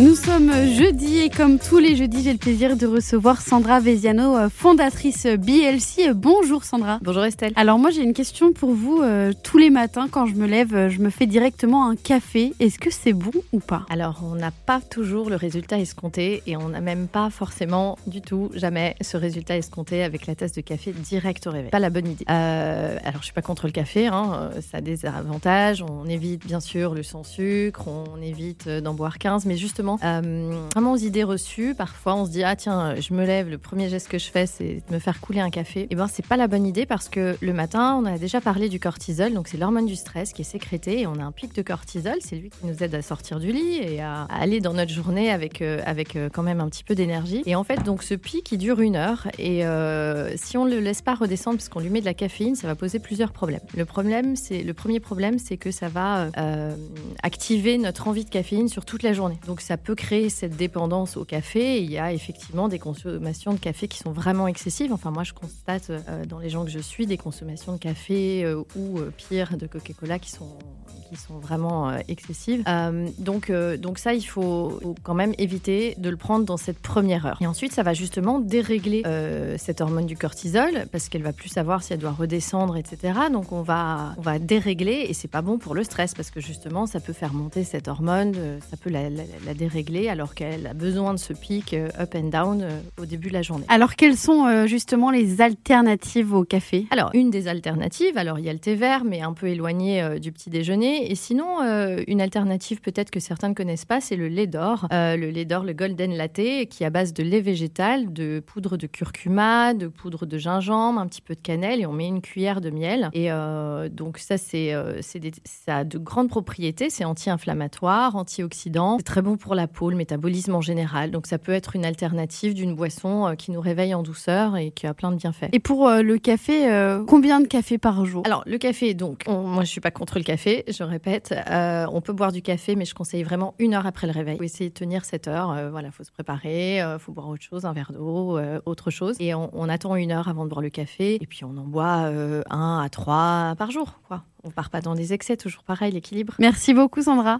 Nous sommes jeudi et comme tous les jeudis, j'ai le plaisir de recevoir Sandra Veziano, euh, fondatrice BLC. Bonjour Sandra. Bonjour Estelle. Alors moi j'ai une question pour vous. Euh, tous les matins quand je me lève, euh, je me fais directement un café. Est-ce que c'est bon ou pas? Alors on n'a pas toujours le résultat escompté et on n'a même pas forcément du tout jamais ce résultat escompté avec la tasse de café direct au réveil. Pas la bonne idée. alors je suis pas contre le café, hein, ça a des avantages. On évite bien sûr le sans sucre, on évite d'en boire 15, mais justement euh, vraiment aux idées reçues. Parfois, on se dit ah tiens, je me lève, le premier geste que je fais, c'est de me faire couler un café. Et eh ben c'est pas la bonne idée parce que le matin, on a déjà parlé du cortisol, donc c'est l'hormone du stress qui est sécrétée et on a un pic de cortisol. C'est lui qui nous aide à sortir du lit et à, aller dans notre journée avec euh, avec euh, quand même un petit peu d'énergie. Et en fait, donc ce pic il dure une heure et si on le laisse pas redescendre parce qu'on lui met de la caféine, ça va poser plusieurs problèmes. Le problème, c'est le premier problème, c'est que ça va activer notre envie de caféine sur toute la journée. Donc ça peut créer cette dépendance au café. Il y a effectivement des consommations de café qui sont vraiment excessives. Enfin, moi, je constate euh, dans les gens que je suis des consommations de café euh, ou euh, pire de Coca-Cola qui sont qui sont vraiment excessives. donc, donc ça, il faut, quand même éviter de le prendre dans cette première heure. Et ensuite, ça va justement dérégler cette hormone du cortisol parce qu'elle va plus savoir si elle doit redescendre, etc. Donc, on va, on va dérégler et c'est pas bon pour le stress parce que justement, ça peut faire monter cette hormone, ça peut la, la, la dérégler alors qu'elle a besoin de ce pic euh, up and down euh, au début de la journée. Alors quelles sont euh, justement les alternatives au café? Alors une des alternatives, alors il y a le thé vert mais un peu éloigné du petit déjeuner et sinon une alternative peut-être que certains ne connaissent pas, c'est le lait d'or. le lait d'or, le golden latte qui est à base de lait végétal, de poudre de curcuma, de poudre de gingembre, un petit peu de cannelle et on met une cuillère de miel. Et donc ça c'est ça a de grandes propriétés, c'est anti-inflammatoire, antioxydant, c'est très bon pour la peau, le métabolisme en général. Donc ça peut être une alternative d'une boisson euh, qui nous réveille en douceur et qui a plein de bienfaits. Et pour euh, le café, euh, combien de café par jour? Alors le café, donc, moi je suis pas contre le café, je répète, on peut boire du café, mais je conseille vraiment une heure après le réveil. Il faut essayer de tenir cette heure. voilà, faut se préparer, il faut boire autre chose, un verre d'eau, autre chose, et on, on, attend une heure avant de boire le café, et puis on en boit un à trois par jour, quoi. On part pas dans des excès, toujours pareil, l'équilibre. Merci beaucoup Sandra.